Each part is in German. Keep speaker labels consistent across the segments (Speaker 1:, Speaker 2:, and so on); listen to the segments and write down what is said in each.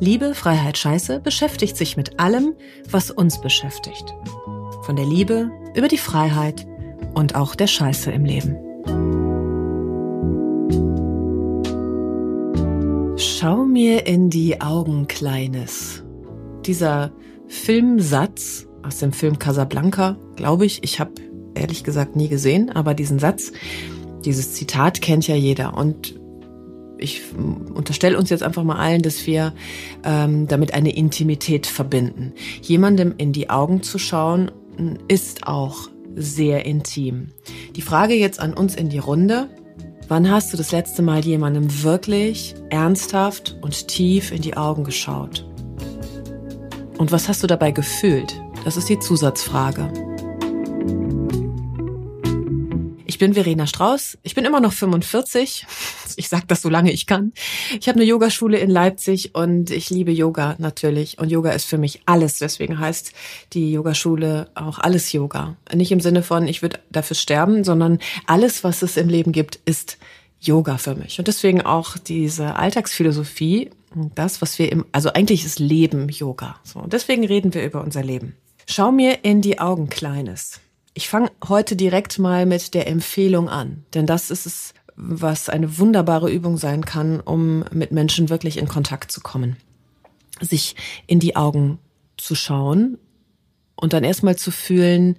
Speaker 1: Liebe, Freiheit, Scheiße beschäftigt sich mit allem, was uns beschäftigt. Von der Liebe über die Freiheit und auch der Scheiße im Leben. Schau mir in die Augen, Kleines. Dieser Filmsatz aus dem Film Casablanca, glaube ich, ich habe ehrlich gesagt nie gesehen, aber diesen Satz, dieses Zitat kennt ja jeder und ich unterstelle uns jetzt einfach mal allen, dass wir ähm, damit eine Intimität verbinden. Jemandem in die Augen zu schauen, ist auch sehr intim. Die Frage jetzt an uns in die Runde. Wann hast du das letzte Mal jemandem wirklich ernsthaft und tief in die Augen geschaut? Und was hast du dabei gefühlt? Das ist die Zusatzfrage. Ich bin Verena Strauß. Ich bin immer noch 45. Ich sage das so lange ich kann. Ich habe eine Yogaschule in Leipzig und ich liebe Yoga natürlich. Und Yoga ist für mich alles. Deswegen heißt die Yogaschule auch alles Yoga. Nicht im Sinne von, ich würde dafür sterben, sondern alles, was es im Leben gibt, ist Yoga für mich. Und deswegen auch diese Alltagsphilosophie, das, was wir im, also eigentlich ist Leben Yoga. So, und deswegen reden wir über unser Leben. Schau mir in die Augen, Kleines. Ich fange heute direkt mal mit der Empfehlung an, denn das ist es, was eine wunderbare Übung sein kann, um mit Menschen wirklich in Kontakt zu kommen. Sich in die Augen zu schauen und dann erstmal zu fühlen,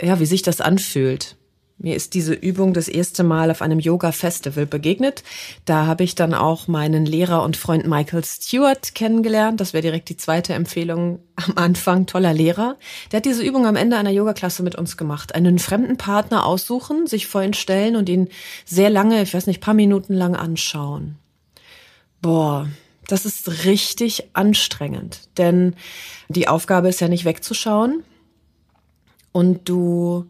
Speaker 1: ja, wie sich das anfühlt. Mir ist diese Übung das erste Mal auf einem Yoga-Festival begegnet. Da habe ich dann auch meinen Lehrer und Freund Michael Stewart kennengelernt. Das wäre direkt die zweite Empfehlung am Anfang. Toller Lehrer. Der hat diese Übung am Ende einer Yoga-Klasse mit uns gemacht. Einen fremden Partner aussuchen, sich vor ihn stellen und ihn sehr lange, ich weiß nicht, paar Minuten lang anschauen. Boah, das ist richtig anstrengend. Denn die Aufgabe ist ja nicht wegzuschauen. Und du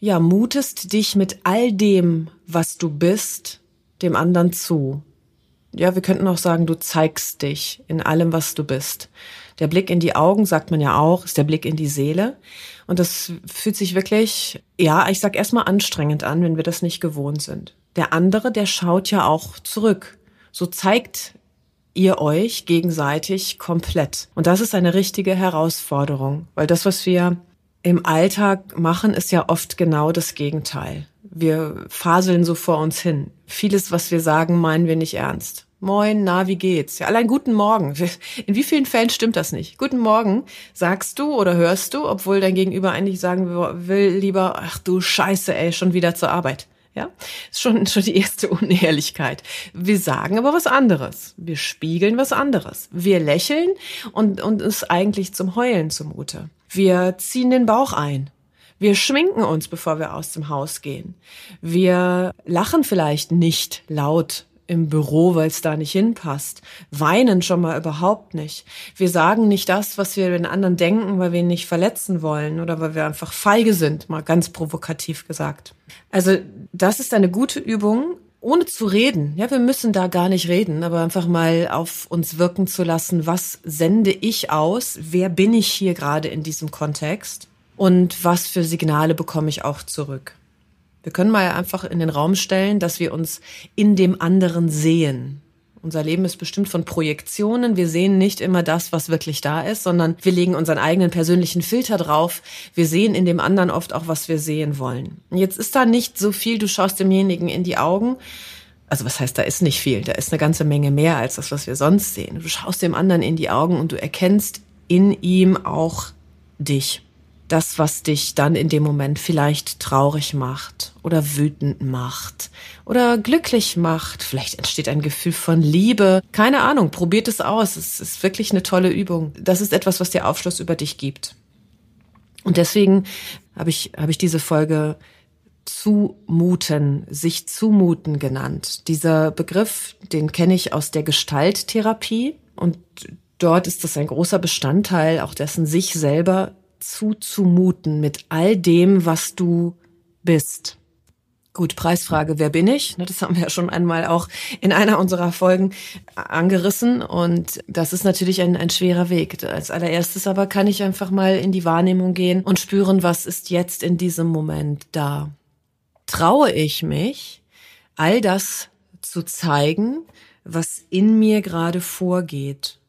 Speaker 1: ja, mutest dich mit all dem, was du bist, dem anderen zu. Ja, wir könnten auch sagen, du zeigst dich in allem, was du bist. Der Blick in die Augen, sagt man ja auch, ist der Blick in die Seele. Und das fühlt sich wirklich, ja, ich sag erstmal anstrengend an, wenn wir das nicht gewohnt sind. Der andere, der schaut ja auch zurück. So zeigt ihr euch gegenseitig komplett. Und das ist eine richtige Herausforderung, weil das, was wir im Alltag machen, ist ja oft genau das Gegenteil. Wir faseln so vor uns hin. Vieles, was wir sagen, meinen wir nicht ernst. Moin, na, wie geht's? Ja, allein guten Morgen. In wie vielen Fällen stimmt das nicht? Guten Morgen sagst du oder hörst du, obwohl dein Gegenüber eigentlich sagen will lieber, ach du Scheiße, ey, schon wieder zur Arbeit. Ja, ist schon, schon die erste Unehrlichkeit. Wir sagen aber was anderes. Wir spiegeln was anderes. Wir lächeln und, und ist eigentlich zum Heulen zumute. Wir ziehen den Bauch ein. Wir schminken uns, bevor wir aus dem Haus gehen. Wir lachen vielleicht nicht laut im Büro, weil es da nicht hinpasst. Weinen schon mal überhaupt nicht. Wir sagen nicht das, was wir den anderen denken, weil wir ihn nicht verletzen wollen oder weil wir einfach feige sind, mal ganz provokativ gesagt. Also das ist eine gute Übung, ohne zu reden. Ja, wir müssen da gar nicht reden, aber einfach mal auf uns wirken zu lassen, was sende ich aus, wer bin ich hier gerade in diesem Kontext und was für Signale bekomme ich auch zurück. Wir können mal einfach in den Raum stellen, dass wir uns in dem anderen sehen. Unser Leben ist bestimmt von Projektionen. Wir sehen nicht immer das, was wirklich da ist, sondern wir legen unseren eigenen persönlichen Filter drauf. Wir sehen in dem anderen oft auch, was wir sehen wollen. Jetzt ist da nicht so viel, du schaust demjenigen in die Augen. Also was heißt, da ist nicht viel. Da ist eine ganze Menge mehr als das, was wir sonst sehen. Du schaust dem anderen in die Augen und du erkennst in ihm auch dich das, was dich dann in dem Moment vielleicht traurig macht oder wütend macht oder glücklich macht. Vielleicht entsteht ein Gefühl von Liebe. Keine Ahnung, probiert es aus. Es ist wirklich eine tolle Übung. Das ist etwas, was dir Aufschluss über dich gibt. Und deswegen habe ich, habe ich diese Folge zumuten, sich zumuten genannt. Dieser Begriff, den kenne ich aus der Gestalttherapie Und dort ist das ein großer Bestandteil auch dessen, sich selber zuzumuten mit all dem, was du bist. Gut, Preisfrage, wer bin ich? Das haben wir ja schon einmal auch in einer unserer Folgen angerissen. Und das ist natürlich ein, ein schwerer Weg. Als allererstes aber kann ich einfach mal in die Wahrnehmung gehen und spüren, was ist jetzt in diesem Moment da. Traue ich mich, all das zu zeigen, was in mir gerade vorgeht?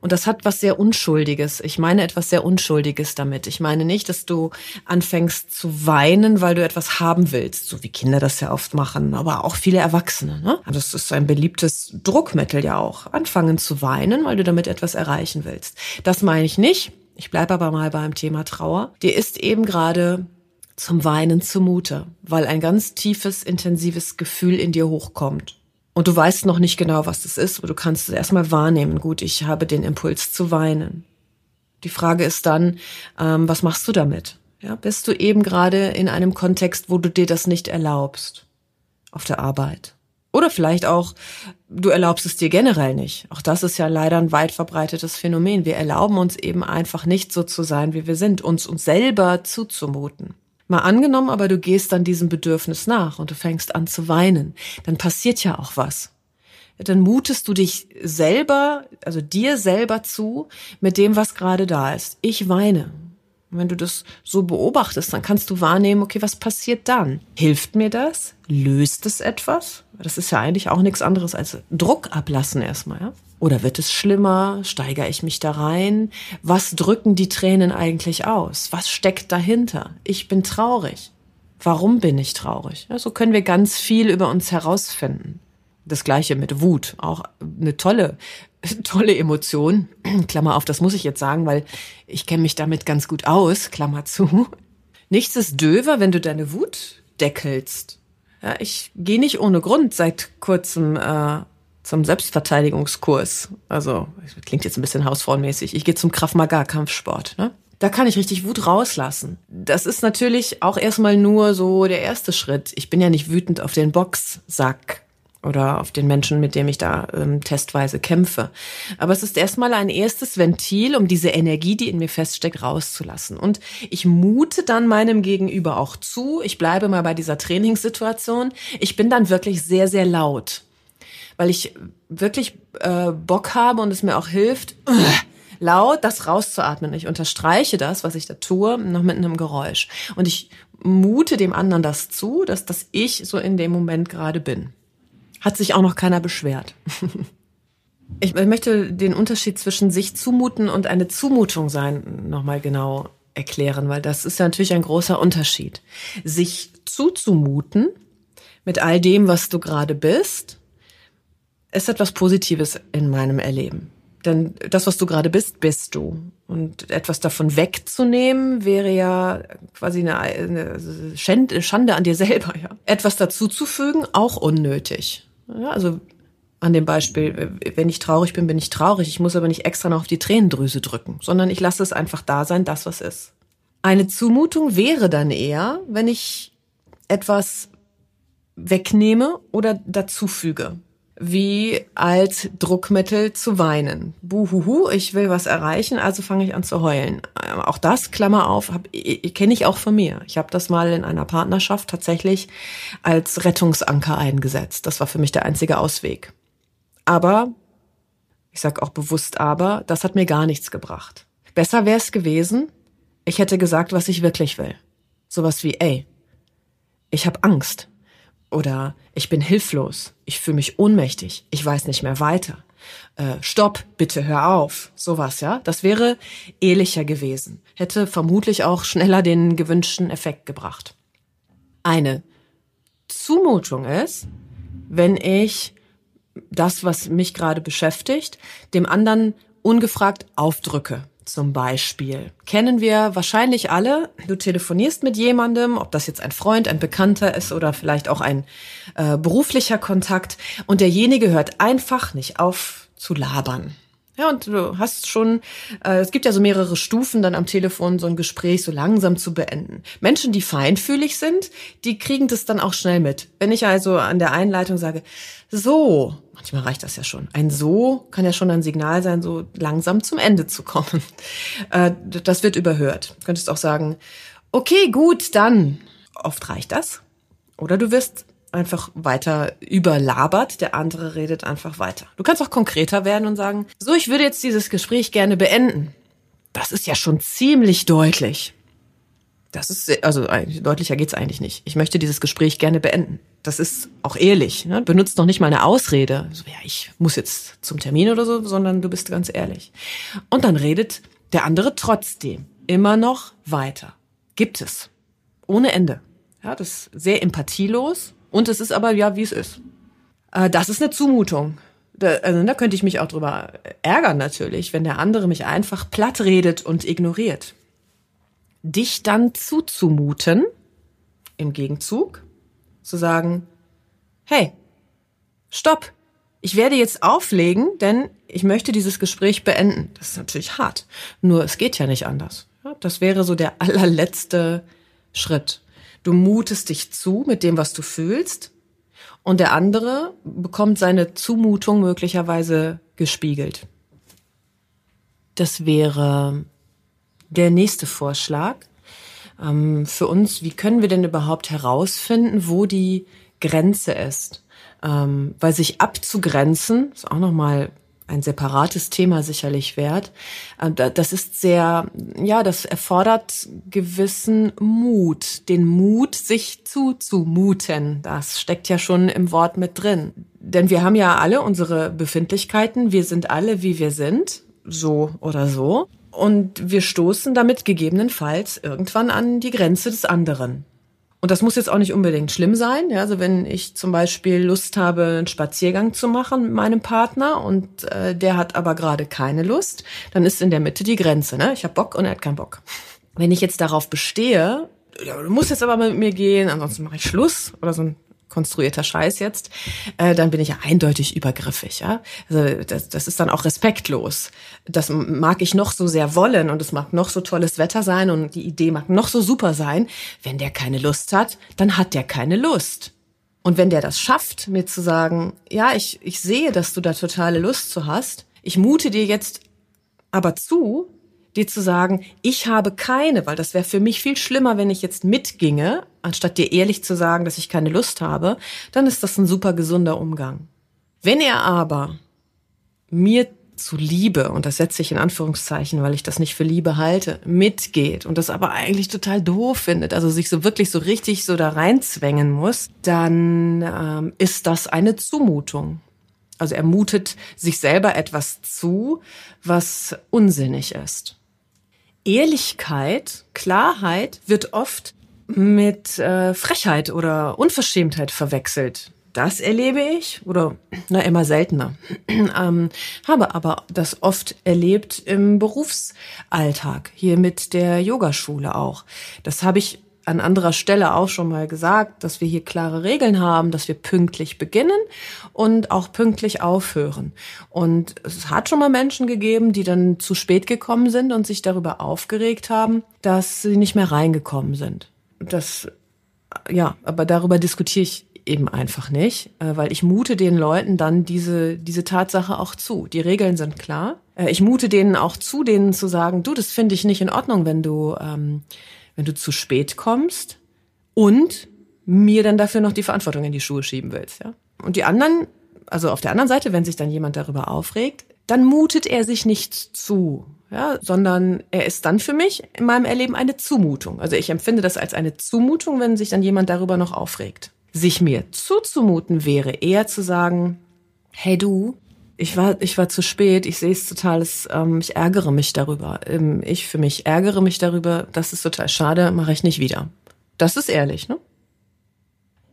Speaker 1: Und das hat was sehr Unschuldiges. Ich meine etwas sehr Unschuldiges damit. Ich meine nicht, dass du anfängst zu weinen, weil du etwas haben willst, so wie Kinder das ja oft machen, aber auch viele Erwachsene. Ne? Das ist ein beliebtes Druckmittel ja auch. Anfangen zu weinen, weil du damit etwas erreichen willst. Das meine ich nicht. Ich bleibe aber mal beim Thema Trauer. Dir ist eben gerade zum Weinen zumute, weil ein ganz tiefes, intensives Gefühl in dir hochkommt. Und du weißt noch nicht genau, was das ist, aber du kannst es erstmal wahrnehmen. Gut, ich habe den Impuls zu weinen. Die Frage ist dann, ähm, was machst du damit? Ja, bist du eben gerade in einem Kontext, wo du dir das nicht erlaubst? Auf der Arbeit. Oder vielleicht auch, du erlaubst es dir generell nicht. Auch das ist ja leider ein weit verbreitetes Phänomen. Wir erlauben uns eben einfach nicht so zu sein, wie wir sind, uns uns selber zuzumuten. Mal angenommen, aber du gehst dann diesem Bedürfnis nach und du fängst an zu weinen, dann passiert ja auch was. Dann mutest du dich selber, also dir selber zu, mit dem, was gerade da ist. Ich weine. Und wenn du das so beobachtest, dann kannst du wahrnehmen, okay, was passiert dann? Hilft mir das? Löst es etwas? Das ist ja eigentlich auch nichts anderes als Druck ablassen erstmal, ja? Oder wird es schlimmer? Steigere ich mich da rein? Was drücken die Tränen eigentlich aus? Was steckt dahinter? Ich bin traurig. Warum bin ich traurig? Ja, so können wir ganz viel über uns herausfinden. Das gleiche mit Wut, auch eine tolle, tolle Emotion. Klammer auf, das muss ich jetzt sagen, weil ich kenne mich damit ganz gut aus, Klammer zu. Nichts ist döver, wenn du deine Wut deckelst. Ja, ich gehe nicht ohne Grund seit kurzem äh, zum Selbstverteidigungskurs. Also, klingt jetzt ein bisschen hausfrauenmäßig. Ich gehe zum Krav Maga Kampfsport, ne? Da kann ich richtig Wut rauslassen. Das ist natürlich auch erstmal nur so der erste Schritt. Ich bin ja nicht wütend auf den Boxsack oder auf den Menschen, mit dem ich da ähm, testweise kämpfe. Aber es ist erstmal ein erstes Ventil, um diese Energie, die in mir feststeckt, rauszulassen. Und ich mute dann meinem Gegenüber auch zu. Ich bleibe mal bei dieser Trainingssituation. Ich bin dann wirklich sehr, sehr laut weil ich wirklich äh, Bock habe und es mir auch hilft, laut das rauszuatmen. Ich unterstreiche das, was ich da tue, noch mit einem Geräusch. Und ich mute dem anderen das zu, dass das ich so in dem Moment gerade bin. Hat sich auch noch keiner beschwert. ich möchte den Unterschied zwischen sich zumuten und eine Zumutung sein nochmal genau erklären, weil das ist ja natürlich ein großer Unterschied. Sich zuzumuten mit all dem, was du gerade bist, ist etwas Positives in meinem Erleben. Denn das, was du gerade bist, bist du. Und etwas davon wegzunehmen, wäre ja quasi eine, eine Schande an dir selber. Ja. Etwas dazuzufügen, auch unnötig. Ja, also an dem Beispiel, wenn ich traurig bin, bin ich traurig. Ich muss aber nicht extra noch auf die Tränendrüse drücken, sondern ich lasse es einfach da sein, das, was ist. Eine Zumutung wäre dann eher, wenn ich etwas wegnehme oder dazufüge wie als Druckmittel zu weinen. Buhuhu, ich will was erreichen, also fange ich an zu heulen. Ähm, auch das, Klammer auf, kenne ich auch von mir. Ich habe das mal in einer Partnerschaft tatsächlich als Rettungsanker eingesetzt. Das war für mich der einzige Ausweg. Aber, ich sage auch bewusst aber, das hat mir gar nichts gebracht. Besser wäre es gewesen, ich hätte gesagt, was ich wirklich will. Sowas wie, ey, ich habe Angst. Oder ich bin hilflos, ich fühle mich ohnmächtig, ich weiß nicht mehr weiter. Äh, stopp, bitte hör auf. Sowas, ja. Das wäre ehrlicher gewesen. Hätte vermutlich auch schneller den gewünschten Effekt gebracht. Eine Zumutung ist, wenn ich das, was mich gerade beschäftigt, dem anderen ungefragt aufdrücke zum Beispiel. Kennen wir wahrscheinlich alle. Du telefonierst mit jemandem, ob das jetzt ein Freund, ein Bekannter ist oder vielleicht auch ein äh, beruflicher Kontakt. Und derjenige hört einfach nicht auf zu labern. Ja, und du hast schon, äh, es gibt ja so mehrere Stufen, dann am Telefon so ein Gespräch so langsam zu beenden. Menschen, die feinfühlig sind, die kriegen das dann auch schnell mit. Wenn ich also an der Einleitung sage, so, manchmal reicht das ja schon. Ein so kann ja schon ein Signal sein, so langsam zum Ende zu kommen. Äh, das wird überhört. Du könntest auch sagen, okay, gut, dann. Oft reicht das. Oder du wirst einfach weiter überlabert, der andere redet einfach weiter. Du kannst auch konkreter werden und sagen, so, ich würde jetzt dieses Gespräch gerne beenden. Das ist ja schon ziemlich deutlich. Das ist, also deutlicher geht's eigentlich nicht. Ich möchte dieses Gespräch gerne beenden. Das ist auch ehrlich. Ne? Benutzt noch nicht mal eine Ausrede. So, ja, ich muss jetzt zum Termin oder so, sondern du bist ganz ehrlich. Und dann redet der andere trotzdem immer noch weiter. Gibt es. Ohne Ende. Ja, das ist sehr empathielos und es ist aber ja, wie es ist. Äh, das ist eine Zumutung. Da, also, da könnte ich mich auch drüber ärgern natürlich, wenn der andere mich einfach platt redet und ignoriert. Dich dann zuzumuten, im Gegenzug, zu sagen, hey, stopp, ich werde jetzt auflegen, denn ich möchte dieses Gespräch beenden. Das ist natürlich hart. Nur es geht ja nicht anders. Das wäre so der allerletzte Schritt. Du mutest dich zu mit dem, was du fühlst. Und der andere bekommt seine Zumutung möglicherweise gespiegelt. Das wäre der nächste Vorschlag ähm, für uns. Wie können wir denn überhaupt herausfinden, wo die Grenze ist? Ähm, weil sich abzugrenzen, ist auch nochmal ein separates Thema sicherlich wert. Äh, das ist sehr, ja, das erfordert gewissen Mut, den Mut, sich zuzumuten. Das steckt ja schon im Wort mit drin. Denn wir haben ja alle unsere Befindlichkeiten. Wir sind alle, wie wir sind. So oder so. Und wir stoßen damit gegebenenfalls irgendwann an die Grenze des anderen. Und das muss jetzt auch nicht unbedingt schlimm sein. Ja, also wenn ich zum Beispiel Lust habe, einen Spaziergang zu machen mit meinem Partner und äh, der hat aber gerade keine Lust, dann ist in der Mitte die Grenze. Ne? Ich habe Bock und er hat keinen Bock. Wenn ich jetzt darauf bestehe, ja, du musst jetzt aber mit mir gehen, ansonsten mache ich Schluss oder so ein konstruierter Scheiß jetzt, äh, dann bin ich ja eindeutig übergriffig. Ja? Also das, das ist dann auch respektlos. Das mag ich noch so sehr wollen und es mag noch so tolles Wetter sein und die Idee mag noch so super sein. Wenn der keine Lust hat, dann hat der keine Lust. Und wenn der das schafft, mir zu sagen, ja, ich, ich sehe, dass du da totale Lust zu hast, ich mute dir jetzt aber zu, dir zu sagen, ich habe keine, weil das wäre für mich viel schlimmer, wenn ich jetzt mitginge, anstatt dir ehrlich zu sagen, dass ich keine Lust habe, dann ist das ein super gesunder Umgang. Wenn er aber mir zu Liebe, und das setze ich in Anführungszeichen, weil ich das nicht für Liebe halte, mitgeht und das aber eigentlich total doof findet, also sich so wirklich so richtig so da reinzwängen muss, dann ähm, ist das eine Zumutung. Also er mutet sich selber etwas zu, was unsinnig ist. Ehrlichkeit, Klarheit wird oft mit äh, Frechheit oder Unverschämtheit verwechselt. Das erlebe ich oder na immer seltener. ähm, habe aber das oft erlebt im Berufsalltag hier mit der Yogaschule auch. Das habe ich an anderer Stelle auch schon mal gesagt, dass wir hier klare Regeln haben, dass wir pünktlich beginnen und auch pünktlich aufhören. Und es hat schon mal Menschen gegeben, die dann zu spät gekommen sind und sich darüber aufgeregt haben, dass sie nicht mehr reingekommen sind. Das, ja, aber darüber diskutiere ich eben einfach nicht, äh, weil ich mute den Leuten dann diese, diese Tatsache auch zu. Die Regeln sind klar. Äh, ich mute denen auch zu, denen zu sagen, du, das finde ich nicht in Ordnung, wenn du ähm, wenn du zu spät kommst und mir dann dafür noch die Verantwortung in die Schuhe schieben willst, ja. Und die anderen, also auf der anderen Seite, wenn sich dann jemand darüber aufregt, dann mutet er sich nicht zu, ja, sondern er ist dann für mich in meinem Erleben eine Zumutung. Also ich empfinde das als eine Zumutung, wenn sich dann jemand darüber noch aufregt. Sich mir zuzumuten wäre eher zu sagen, hey du, ich war, ich war zu spät, ich sehe es total, es, ähm, ich ärgere mich darüber. Ähm, ich für mich ärgere mich darüber, das ist total schade, mache ich nicht wieder. Das ist ehrlich, ne?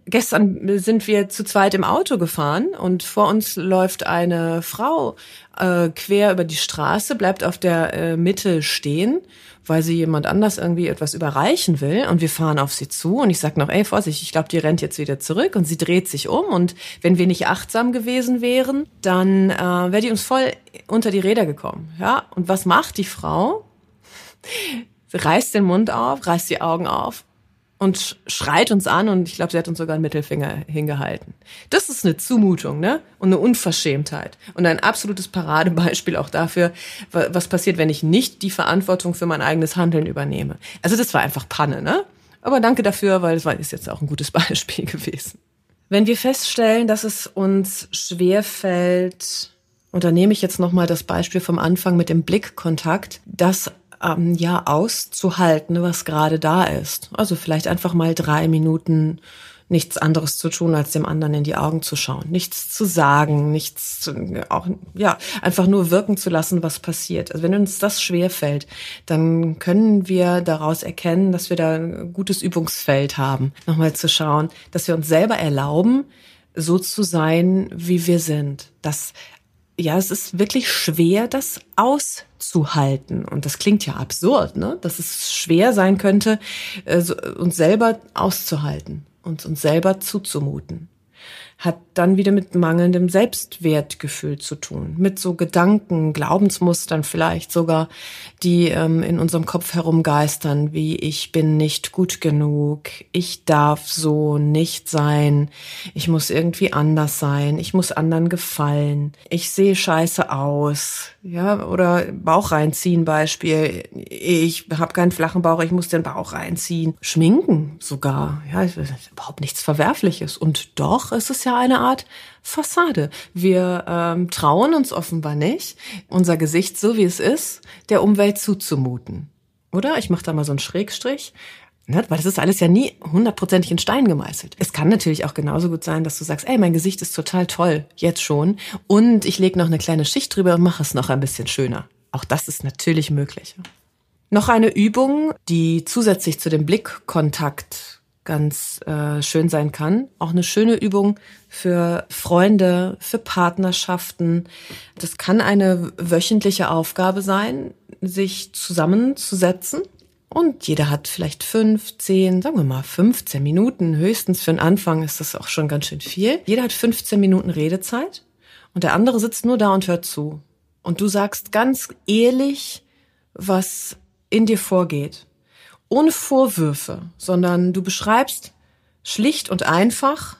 Speaker 1: Gestern sind wir zu zweit im Auto gefahren und vor uns läuft eine Frau äh, quer über die Straße, bleibt auf der äh, Mitte stehen, weil sie jemand anders irgendwie etwas überreichen will und wir fahren auf sie zu und ich sag noch, ey, Vorsicht, ich glaube, die rennt jetzt wieder zurück und sie dreht sich um und wenn wir nicht achtsam gewesen wären, dann äh, wäre die uns voll unter die Räder gekommen. Ja, und was macht die Frau? Reißt den Mund auf, reißt die Augen auf und schreit uns an und ich glaube, sie hat uns sogar einen Mittelfinger hingehalten. Das ist eine Zumutung, ne? Und eine Unverschämtheit und ein absolutes Paradebeispiel auch dafür, was passiert, wenn ich nicht die Verantwortung für mein eigenes Handeln übernehme. Also das war einfach Panne, ne? Aber danke dafür, weil es war ist jetzt auch ein gutes Beispiel gewesen. Wenn wir feststellen, dass es uns schwer fällt, und da nehme ich jetzt noch mal das Beispiel vom Anfang mit dem Blickkontakt, dass ähm, ja auszuhalten, was gerade da ist. Also vielleicht einfach mal drei Minuten nichts anderes zu tun, als dem anderen in die Augen zu schauen, nichts zu sagen, nichts zu, auch ja einfach nur wirken zu lassen, was passiert. Also wenn uns das schwer fällt, dann können wir daraus erkennen, dass wir da ein gutes Übungsfeld haben, nochmal zu schauen, dass wir uns selber erlauben, so zu sein, wie wir sind. Dass ja, es ist wirklich schwer, das auszuhalten. Und das klingt ja absurd, ne? Dass es schwer sein könnte, äh, uns selber auszuhalten und uns selber zuzumuten hat dann wieder mit mangelndem Selbstwertgefühl zu tun, mit so Gedanken, Glaubensmustern vielleicht sogar, die ähm, in unserem Kopf herumgeistern, wie ich bin nicht gut genug, ich darf so nicht sein, ich muss irgendwie anders sein, ich muss anderen gefallen, ich sehe scheiße aus, ja, oder Bauch reinziehen Beispiel, ich habe keinen flachen Bauch, ich muss den Bauch reinziehen, schminken sogar, ja, überhaupt nichts Verwerfliches und doch ist es ja eine Art Fassade. Wir ähm, trauen uns offenbar nicht, unser Gesicht so wie es ist, der Umwelt zuzumuten. Oder? Ich mache da mal so einen Schrägstrich. Ne? Weil das ist alles ja nie hundertprozentig in Stein gemeißelt. Es kann natürlich auch genauso gut sein, dass du sagst, ey, mein Gesicht ist total toll, jetzt schon. Und ich lege noch eine kleine Schicht drüber und mache es noch ein bisschen schöner. Auch das ist natürlich möglich. Noch eine Übung, die zusätzlich zu dem Blickkontakt ganz äh, schön sein kann. Auch eine schöne Übung für Freunde, für Partnerschaften. Das kann eine wöchentliche Aufgabe sein, sich zusammenzusetzen. Und jeder hat vielleicht fünf, zehn, sagen wir mal 15 Minuten. Höchstens für den Anfang ist das auch schon ganz schön viel. Jeder hat 15 Minuten Redezeit und der andere sitzt nur da und hört zu. Und du sagst ganz ehrlich, was in dir vorgeht ohne Vorwürfe, sondern du beschreibst schlicht und einfach,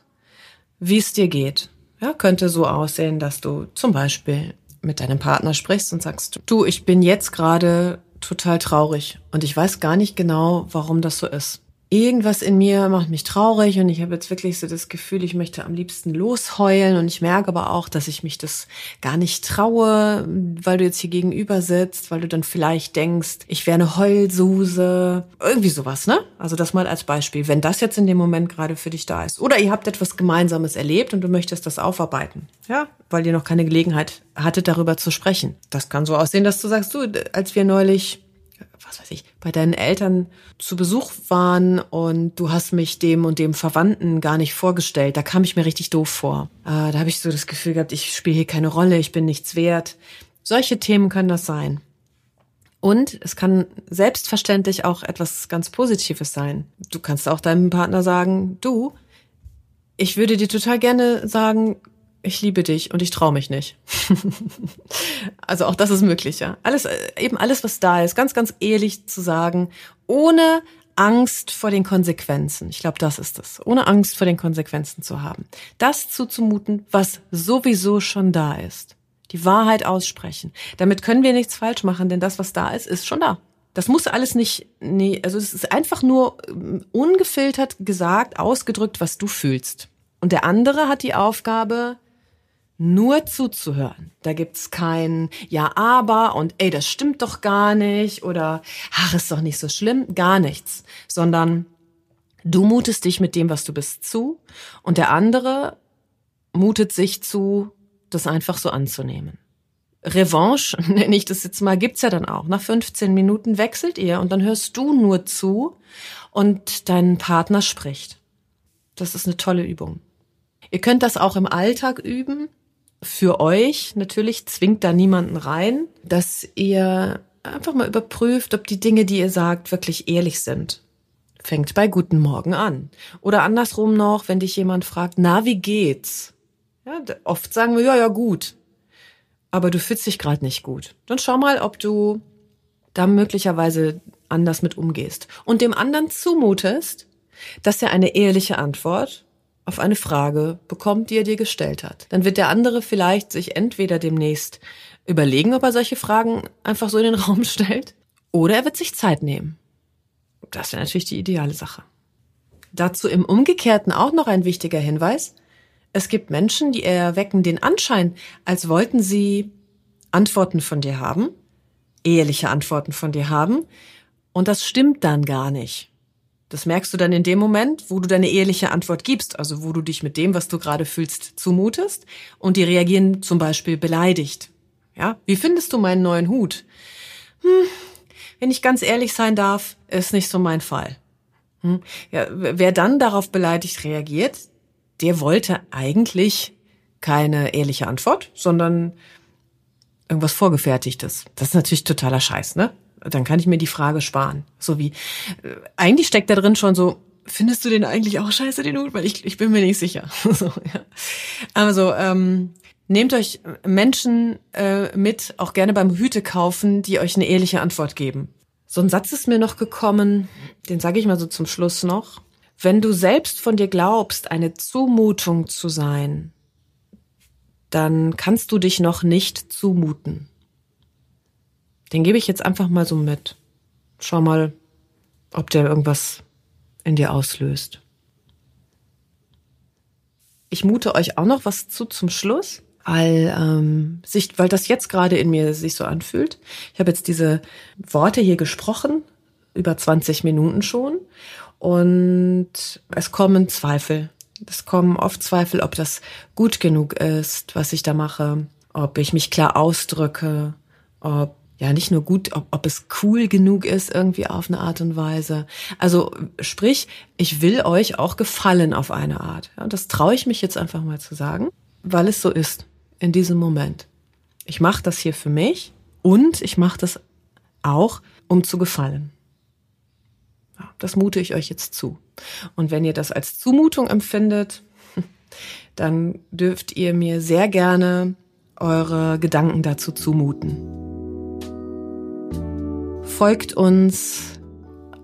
Speaker 1: wie es dir geht. Ja, könnte so aussehen, dass du zum Beispiel mit deinem Partner sprichst und sagst, du, ich bin jetzt gerade total traurig. Und ich weiß gar nicht genau, warum das so ist irgendwas in mir macht mich traurig und ich habe jetzt wirklich so das Gefühl, ich möchte am liebsten losheulen und ich merke aber auch, dass ich mich das gar nicht traue, weil du jetzt hier gegenüber sitzt, weil du dann vielleicht denkst, ich wäre eine Heulsuse, irgendwie sowas, ne? Also das mal als Beispiel, wenn das jetzt in dem Moment gerade für dich da ist. Oder ihr habt etwas Gemeinsames erlebt und du möchtest das aufarbeiten, ja? Weil ihr noch keine Gelegenheit hattet, darüber zu sprechen. Das kann so aussehen, dass du sagst, du, als wir neulich was weiß ich, bei deinen Eltern zu Besuch waren und du hast mich dem und dem Verwandten gar nicht vorgestellt. Da kam ich mir richtig doof vor. Äh, da habe ich so das Gefühl gehabt, ich spiele hier keine Rolle, ich bin nichts wert. Solche Themen können das sein. Und es kann selbstverständlich auch etwas ganz Positives sein. Du kannst auch deinem Partner sagen, du, ich würde dir total gerne sagen, ich liebe dich und ich traue mich nicht. also auch das ist möglich, ja. Alles, äh, eben alles, was da ist, ganz, ganz ehrlich zu sagen, ohne Angst vor den Konsequenzen. Ich glaube, das ist es. Ohne Angst vor den Konsequenzen zu haben. Das zuzumuten, was sowieso schon da ist. Die Wahrheit aussprechen. Damit können wir nichts falsch machen, denn das, was da ist, ist schon da. Das muss alles nicht, nee, also es ist einfach nur ähm, ungefiltert gesagt, ausgedrückt, was du fühlst. Und der andere hat die Aufgabe, nur zuzuhören. Da gibt's kein Ja, aber und ey, das stimmt doch gar nicht oder ach, ist doch nicht so schlimm, gar nichts, sondern du mutest dich mit dem, was du bist, zu und der andere mutet sich zu, das einfach so anzunehmen. Revanche, nenne ich das jetzt mal, gibt's ja dann auch. Nach 15 Minuten wechselt ihr und dann hörst du nur zu und dein Partner spricht. Das ist eine tolle Übung. Ihr könnt das auch im Alltag üben. Für euch natürlich zwingt da niemanden rein, dass ihr einfach mal überprüft, ob die Dinge, die ihr sagt, wirklich ehrlich sind. Fängt bei Guten Morgen an. Oder andersrum noch, wenn dich jemand fragt, na, wie geht's? Ja, oft sagen wir, ja, ja, gut. Aber du fühlst dich gerade nicht gut. Dann schau mal, ob du da möglicherweise anders mit umgehst. Und dem anderen zumutest, dass er eine ehrliche Antwort auf eine Frage bekommt, die er dir gestellt hat. Dann wird der andere vielleicht sich entweder demnächst überlegen, ob er solche Fragen einfach so in den Raum stellt, oder er wird sich Zeit nehmen. Das wäre natürlich die ideale Sache. Dazu im Umgekehrten auch noch ein wichtiger Hinweis. Es gibt Menschen, die erwecken den Anschein, als wollten sie Antworten von dir haben, ehrliche Antworten von dir haben, und das stimmt dann gar nicht. Das merkst du dann in dem Moment, wo du deine ehrliche Antwort gibst, also wo du dich mit dem, was du gerade fühlst, zumutest, und die reagieren zum Beispiel beleidigt. Ja, wie findest du meinen neuen Hut? Hm, wenn ich ganz ehrlich sein darf, ist nicht so mein Fall. Hm, ja, wer dann darauf beleidigt reagiert, der wollte eigentlich keine ehrliche Antwort, sondern irgendwas Vorgefertigtes. Das ist natürlich totaler Scheiß, ne? Dann kann ich mir die Frage sparen. So wie, äh, eigentlich steckt da drin schon so, findest du den eigentlich auch scheiße, den Hut? Weil ich, ich bin mir nicht sicher. so, ja. Also, ähm, nehmt euch Menschen äh, mit, auch gerne beim Hüte kaufen, die euch eine ehrliche Antwort geben. So ein Satz ist mir noch gekommen, den sage ich mal so zum Schluss noch. Wenn du selbst von dir glaubst, eine Zumutung zu sein, dann kannst du dich noch nicht zumuten. Den gebe ich jetzt einfach mal so mit. Schau mal, ob der irgendwas in dir auslöst. Ich mute euch auch noch was zu zum Schluss, weil, ähm, sich, weil das jetzt gerade in mir sich so anfühlt. Ich habe jetzt diese Worte hier gesprochen, über 20 Minuten schon. Und es kommen Zweifel. Es kommen oft Zweifel, ob das gut genug ist, was ich da mache, ob ich mich klar ausdrücke, ob ja nicht nur gut, ob, ob es cool genug ist irgendwie auf eine Art und Weise. Also sprich, ich will euch auch gefallen auf eine Art. Ja, das traue ich mich jetzt einfach mal zu sagen, weil es so ist in diesem Moment. Ich mache das hier für mich und ich mache das auch, um zu gefallen. Ja, das mute ich euch jetzt zu. Und wenn ihr das als Zumutung empfindet, dann dürft ihr mir sehr gerne eure Gedanken dazu zumuten. Folgt uns,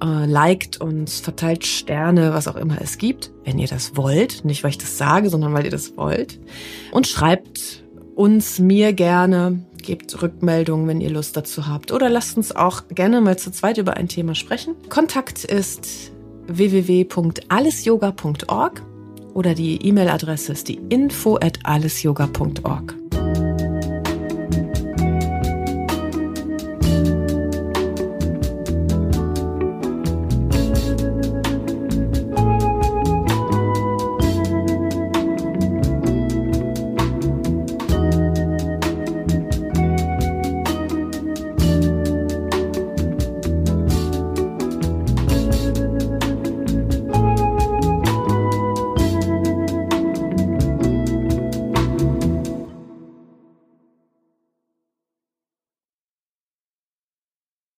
Speaker 1: äh, liked uns, verteilt Sterne, was auch immer es gibt, wenn ihr das wollt. Nicht, weil ich das sage, sondern weil ihr das wollt. Und schreibt uns, mir gerne, gebt Rückmeldungen, wenn ihr Lust dazu habt. Oder lasst uns auch gerne mal zu zweit über ein Thema sprechen. Kontakt ist www.allesyoga.org oder die E-Mail-Adresse ist die info at allesyoga.org.